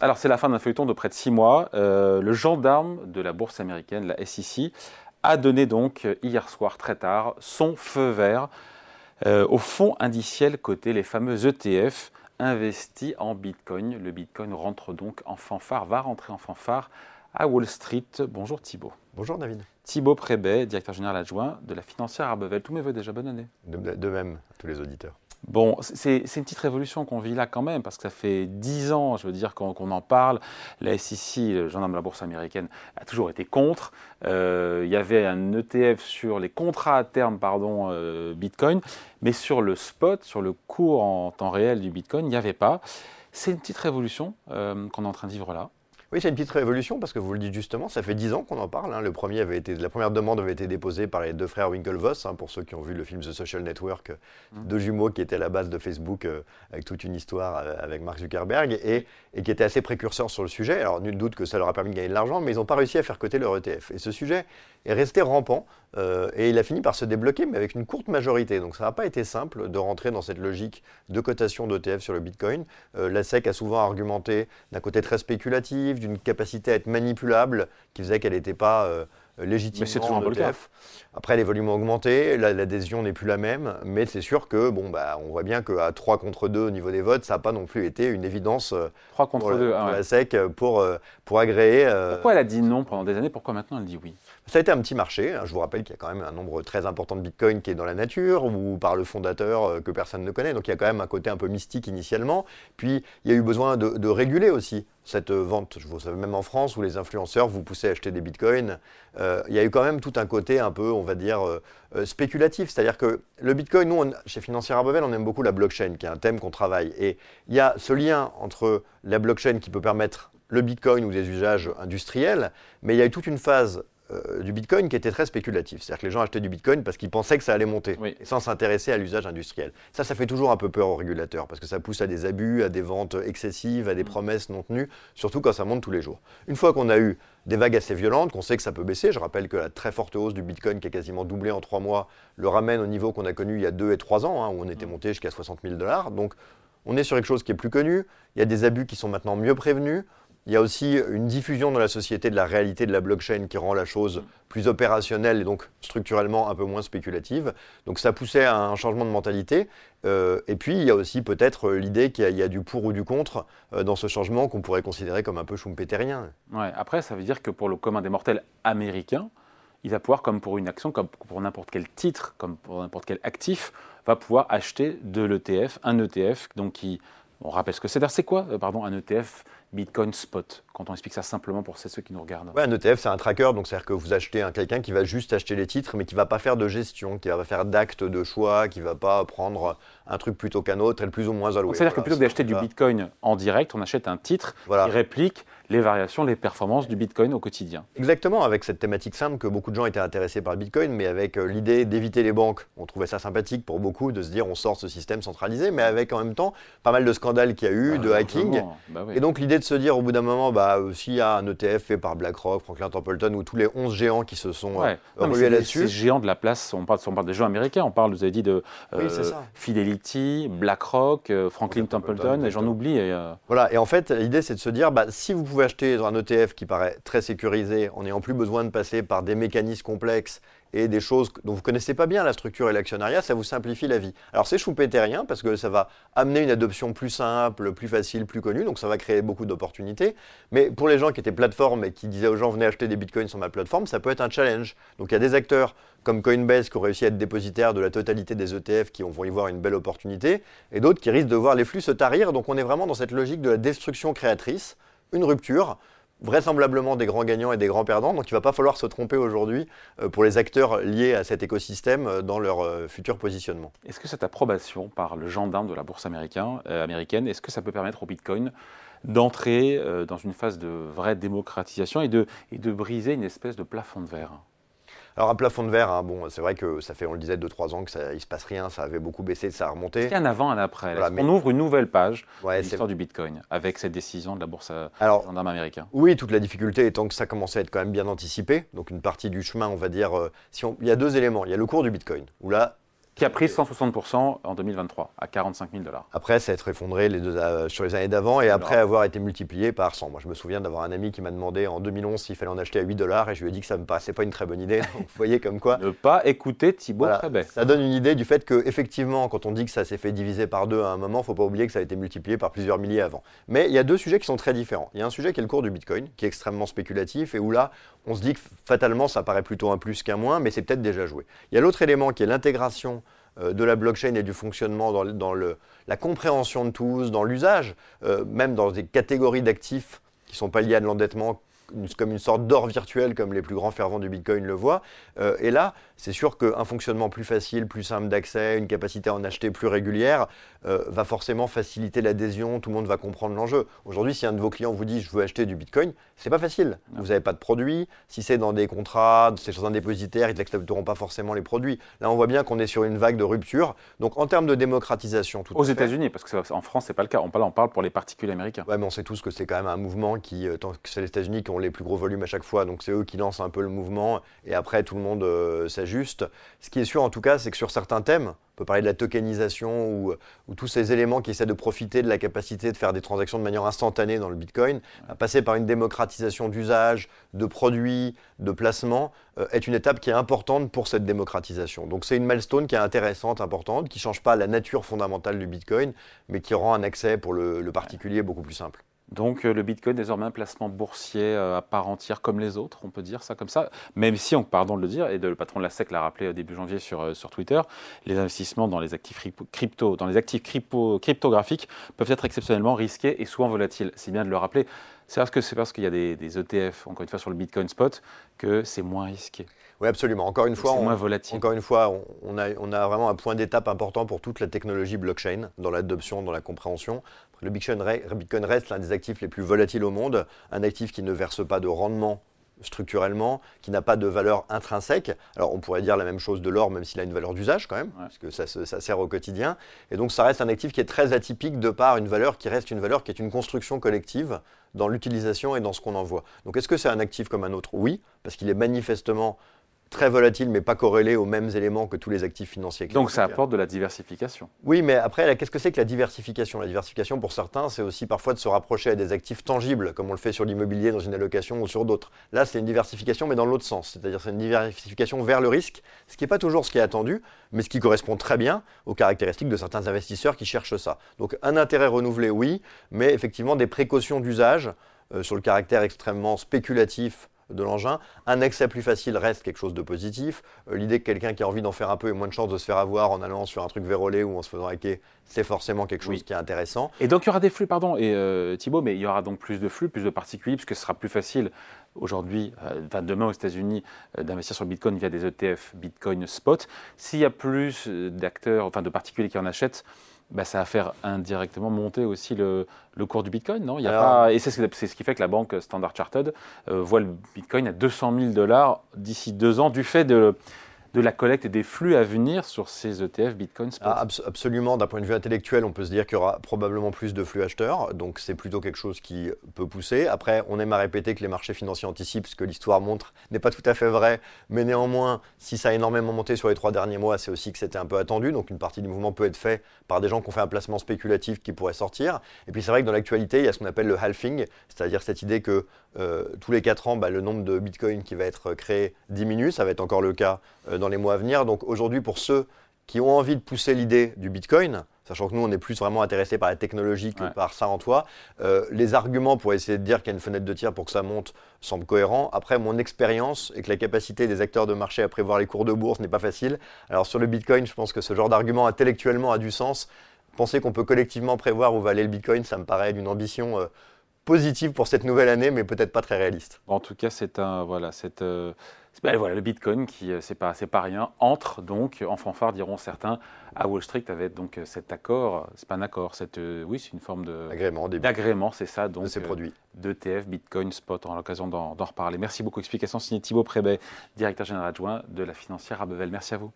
Alors c'est la fin d'un feuilleton de près de six mois. Euh, le gendarme de la bourse américaine, la SEC, a donné donc hier soir très tard son feu vert euh, au fonds indiciel coté, les fameux ETF investis en Bitcoin. Le Bitcoin rentre donc en fanfare, va rentrer en fanfare à Wall Street. Bonjour Thibault. Bonjour David. Thibault Prébet, directeur général adjoint de la financière Arbevel. Tous mes voeux déjà, bonne année. De, même à tous les auditeurs. Bon, c'est une petite révolution qu'on vit là quand même, parce que ça fait dix ans, je veux dire, qu'on en parle. La SEC, le gendarme de la bourse américaine, a toujours été contre. Euh, il y avait un ETF sur les contrats à terme, pardon, euh, Bitcoin, mais sur le spot, sur le cours en temps réel du Bitcoin, il n'y avait pas. C'est une petite révolution euh, qu'on est en train de vivre là. Oui, c'est une petite révolution parce que vous le dites justement, ça fait dix ans qu'on en parle. Hein. Le premier avait été, la première demande avait été déposée par les deux frères Winklevoss, hein, pour ceux qui ont vu le film The Social Network, mmh. deux jumeaux qui étaient à la base de Facebook euh, avec toute une histoire euh, avec Mark Zuckerberg et, et, qui étaient assez précurseurs sur le sujet. Alors, nul doute que ça leur a permis de gagner de l'argent, mais ils n'ont pas réussi à faire coter leur ETF. Et ce sujet est resté rampant euh, et il a fini par se débloquer, mais avec une courte majorité. Donc, ça n'a pas été simple de rentrer dans cette logique de cotation d'ETF sur le Bitcoin. la SEC a souvent argumenté d'un côté très spéculatif, d'une capacité à être manipulable qui faisait qu'elle n'était pas euh, légitime. Mais c'est toujours un e Après, les volumes ont augmenté, l'adhésion n'est plus la même, mais c'est sûr que, bon, bah, on voit bien qu'à 3 contre 2 au niveau des votes, ça n'a pas non plus été une évidence 3 euh, contre pour, 2, ah la SEC pour, euh, pour agréer. Pourquoi elle a dit non pendant des années? Pourquoi maintenant elle dit oui? Ça a été un petit marché. Hein. Je vous rappelle qu'il y a quand même un nombre très important de bitcoins qui est dans la nature ou par le fondateur que personne ne connaît. Donc il y a quand même un côté un peu mystique initialement. Puis il y a eu besoin de, de réguler aussi cette vente. Vous savez, même en France, où les influenceurs vous poussez à acheter des bitcoins, euh, il y a eu quand même tout un côté un peu, on va dire, euh, euh, spéculatif. C'est-à-dire que le bitcoin, nous, chez Financière Arbevel, on aime beaucoup la blockchain, qui est un thème qu'on travaille. Et il y a ce lien entre la blockchain qui peut permettre le bitcoin ou des usages industriels, mais il y a eu toute une phase euh, du Bitcoin qui était très spéculatif. C'est-à-dire que les gens achetaient du Bitcoin parce qu'ils pensaient que ça allait monter, sans s'intéresser à l'usage industriel. Ça, ça fait toujours un peu peur aux régulateurs, parce que ça pousse à des abus, à des ventes excessives, à des mm. promesses non tenues, surtout quand ça monte tous les jours. Une fois qu'on a eu des vagues assez violentes, qu'on sait que ça peut baisser, je rappelle que la très forte hausse du Bitcoin qui a quasiment doublé en trois mois le ramène au niveau qu'on a connu il y a deux et trois ans, hein, où on était mm. monté jusqu'à 60 000 dollars. Donc on est sur quelque chose qui est plus connu, il y a des abus qui sont maintenant mieux prévenus. Il y a aussi une diffusion dans la société de la réalité de la blockchain qui rend la chose plus opérationnelle et donc structurellement un peu moins spéculative. Donc ça poussait à un changement de mentalité. Euh, et puis il y a aussi peut-être l'idée qu'il y, a du pour ou du contre euh, dans ce changement qu'on pourrait considérer comme un peu schumpeterien. Ouais, après, ça veut dire que pour le commun des mortels américains, il va pouvoir, comme pour une action, comme pour n'importe quel titre, comme pour n'importe quel actif, va pouvoir acheter de l'ETF, un ETF, donc qui, on rappelle ce que c'est. C'est quoi, euh, pardon, un ETF Bitcoin Spot, quand on explique ça simplement pour ceux qui nous regardent? Ouais, Un ETF, c'est un tracker, donc c'est-à-dire que vous achetez un quelqu'un qui va juste acheter les titres, mais qui ne va pas faire de gestion, qui va faire d'actes de choix, qui ne va pas prendre un truc plutôt qu'un autre et le plus ou moins alloué. C'est-à-dire que plutôt que d'acheter du Bitcoin en direct, on achète un titre qui réplique les variations, les performances du Bitcoin au quotidien. Exactement, avec cette thématique simple que beaucoup de gens étaient intéressés par le Bitcoin, mais avec euh, l'idée d'éviter les banques. On trouvait ça sympathique pour beaucoup de se dire on sort ce système centralisé, mais avec en même temps pas mal de scandales qu'il y a eu, ah, de hacking. Bah et donc l'idée de se dire au bout d'un moment, bah, euh, s'il y a un ETF fait par BlackRock, Franklin Templeton, ou tous les 11 géants qui se sont ouais. euh, là-dessus. Ces géants de la place, on parle, on parle des géants américains, on parle, vous avez dit, de Fidelity, BlackRock, Franklin Templeton, et j'en oublie. Voilà, et en fait, l'idée c'est de se dire, bah, si vous pouvez acheter un ETF qui paraît très sécurisé en n'ayant plus besoin de passer par des mécanismes complexes et des choses dont vous ne connaissez pas bien la structure et l'actionnariat, ça vous simplifie la vie. Alors c'est schumpeterien parce que ça va amener une adoption plus simple, plus facile, plus connue, donc ça va créer beaucoup d'opportunités. Mais pour les gens qui étaient plateformes et qui disaient aux gens venez acheter des bitcoins sur ma plateforme, ça peut être un challenge. Donc il y a des acteurs comme Coinbase qui ont réussi à être dépositaires de la totalité des ETF qui vont y voir une belle opportunité, et d'autres qui risquent de voir les flux se tarir. Donc on est vraiment dans cette logique de la destruction créatrice une rupture, vraisemblablement des grands gagnants et des grands perdants. Donc il ne va pas falloir se tromper aujourd'hui euh, pour les acteurs liés à cet écosystème euh, dans leur euh, futur positionnement. Est-ce que cette approbation par le gendarme de la bourse américaine, est-ce que ça peut permettre au Bitcoin d'entrer dans une phase de vraie démocratisation et de briser une espèce de plafond de verre? Alors un plafond de verre, hein, bon, c'est vrai que ça fait, on le disait, 2-3 ans que ça, il se passe rien, ça avait beaucoup baissé, ça a remonté. Est-ce qu'il y a un avant, un après? On ouvre une nouvelle page de l'histoire du Bitcoin avec cette décision de la bourse euh, Alors, gendarme américain? Oui, toute la difficulté étant que ça commençait à être quand même bien anticipé. Donc une partie du chemin, on va dire, euh, si il y a deux éléments. Il y a le cours du Bitcoin, où là, qui a pris 160% en 2023 à 45 000 dollars. Après, ça être effondré les deux, euh, sur les années d'avant et après avoir été multiplié par 100. Moi, je me souviens d'avoir un ami qui m'a demandé en 2011 s'il fallait en acheter à 8 dollars et je lui ai dit que ça me paraissait pas une très bonne idée. vous voyez comme quoi. ne pas écouter Thibaut voilà, Ça donne une idée du fait que effectivement, quand on dit que ça s'est fait diviser par deux à un moment, il ne faut pas oublier que ça a été multiplié par plusieurs milliers avant. Mais il y a deux sujets qui sont très différents. Il y a un sujet qui est le cours du Bitcoin, qui est extrêmement spéculatif et où là, on se dit que fatalement, ça paraît plutôt un plus qu'un moins, mais c'est peut-être déjà joué. Il y a l'autre élément qui est l'intégration de la blockchain et du fonctionnement dans, la compréhension de tous, dans l'usage, euh, même dans des catégories d'actifs qui ne sont pas liés à de l'endettement, comme une sorte d'or virtuel, comme les plus grands fervents du Bitcoin le voient. Euh, et là, c'est sûr qu'un fonctionnement plus facile, plus simple d'accès, une capacité à en acheter plus régulière, euh, va forcément faciliter l'adhésion, tout le monde va comprendre l'enjeu. Aujourd'hui, si un de vos clients vous dit je veux acheter du Bitcoin, c'est pas facile. Vous n'avez pas de produit. Si c'est dans des contrats, c'est chez un dépositaire, ils n'accepteront pas forcément les produits. Là, on voit bien qu'on est sur une vague de rupture. Donc, en termes de démocratisation, tout Aux États-Unis, parce qu'en France, c'est pas le cas. On parle, on parle pour les particuliers américains. Ouais, mais on sait tous que c'est quand même un mouvement qui, euh, tant que c'est les États-Unis qui ont les plus gros volumes à chaque fois, donc c'est eux qui lancent un peu le mouvement, et après tout le monde euh, s'ajuste. Ce qui est sûr en tout cas, c'est que sur certains thèmes, on peut parler de la tokenisation ou, tous ces éléments qui essaient de profiter de la capacité de faire des transactions de manière instantanée dans le Bitcoin, à passer par une démocratisation d'usage, de produits, de placements, euh, est une étape qui est importante pour cette démocratisation. Donc c'est une milestone qui est intéressante, importante, qui ne change pas la nature fondamentale du Bitcoin, mais qui rend un accès pour le particulier beaucoup plus simple. Donc euh, le Bitcoin désormais un placement boursier euh, à part entière comme les autres, on peut dire ça comme ça. Même si, on, pardon de le dire, et le patron de la SEC l'a rappelé début janvier sur, euh, sur Twitter, les investissements dans les actifs crypto, dans les actifs crypto, cryptographiques peuvent être exceptionnellement risqués et souvent volatiles. C'est bien de le rappeler. C'est parce que c'est parce qu'il y a des, des, ETF, encore une fois sur le Bitcoin spot, que c'est moins risqué. Oui, absolument. Encore une fois, on, moins volatile. Encore une fois, on, a, on a vraiment un point d'étape important pour toute la technologie blockchain dans l'adoption, dans la compréhension. Le Bitcoin reste l'un des actifs les plus volatiles au monde, un actif qui ne verse pas de rendement structurellement, qui n'a pas de valeur intrinsèque. Alors on pourrait dire la même chose de l'or, même s'il a une valeur d'usage quand même, parce que ça, ça, sert au quotidien. Et donc ça reste un actif qui est très atypique de par une valeur qui reste une valeur qui est une construction collective dans l'utilisation et dans ce qu'on en voit. Donc est-ce que c'est un actif comme un autre? Oui, parce qu'il est manifestement très volatile, mais pas corrélé aux mêmes éléments que tous les actifs financiers. Donc ça apporte de la diversification. Oui, mais après, qu'est-ce que c'est que la diversification? La diversification, pour certains, c'est aussi parfois de se rapprocher à des actifs tangibles, comme on le fait sur l'immobilier dans une allocation ou sur d'autres. Là, c'est une diversification, mais dans l'autre sens. C'est-à-dire c'est une diversification vers le risque, ce qui n'est pas toujours ce qui est attendu, mais ce qui correspond très bien aux caractéristiques de certains investisseurs qui cherchent ça. Donc un intérêt renouvelé, oui, mais effectivement des précautions d'usage euh, sur le caractère extrêmement spéculatif de l'engin. Un accès plus facile reste quelque chose de positif. Euh, l'idée que quelqu'un qui a envie d'en faire un peu ait moins de chances de se faire avoir en allant sur un truc vérolé ou en se faisant hacker, c'est forcément quelque chose qui est intéressant. Et donc il y aura des flux, pardon, et euh, Thibault, mais il y aura donc plus de flux, plus de particuliers, puisque ce sera plus facile aujourd'hui, euh, demain aux États-Unis, d'investir sur Bitcoin via des ETF Bitcoin Spot. S'il y a plus d'acteurs, enfin de particuliers qui en achètent, bah, ça va faire indirectement monter aussi le, cours du Bitcoin, non? Il y a pas... Et c'est ce, qui fait que la banque Standard Chartered euh, voit le Bitcoin à 200 000 dollars d'ici deux ans du fait de de la collecte et des flux à venir sur ces ETF Bitcoin ah, Absolument, d'un point de vue intellectuel, on peut se dire qu'il y aura probablement plus de flux acheteurs, donc c'est plutôt quelque chose qui peut pousser. Après, on aime à répéter que les marchés financiers anticipent ce que l'histoire montre n'est pas tout à fait vrai, mais néanmoins, si ça a énormément monté sur les trois derniers mois, c'est aussi que c'était un peu attendu, donc une partie du mouvement peut être fait par des gens qui ont fait un placement spéculatif qui pourrait sortir. Et puis c'est vrai que dans l'actualité, il y a ce qu'on appelle le halving, c'est-à-dire cette idée que euh, tous les 4 ans, bah, le nombre de Bitcoin qui va être créé diminue, ça va être encore le cas euh, dans les mois à venir. Donc aujourd'hui, pour ceux qui ont envie de pousser l'idée du Bitcoin, sachant que nous, on est plus vraiment intéressé par la technologie que par ça en toi, euh, les arguments pour essayer de dire qu'il y a une fenêtre de tir pour que ça monte semblent cohérents. Après, mon expérience et que la capacité des acteurs de marché à prévoir les cours de bourse n'est pas facile. Alors sur le Bitcoin, je pense que ce genre d'argument intellectuellement a du sens. Penser qu'on peut collectivement prévoir où va aller le Bitcoin, ça me paraît d'une ambition... Euh, positive pour cette nouvelle année, mais peut-être pas très réaliste. En tout cas, c'est un voilà, c'est euh, ben voilà, le Bitcoin qui euh, c'est pas c'est pas rien entre donc en fanfare diront certains à Wall Street avec donc cet accord, c'est pas un accord, c'est oui c'est une forme de d'agrément, c'est ça donc de ces produits d'ETF Bitcoin Spot. On aura l'occasion d'en reparler. Merci beaucoup. Explication signée Thibaut Prébet, directeur général adjoint de la financière Abevel. Merci à vous.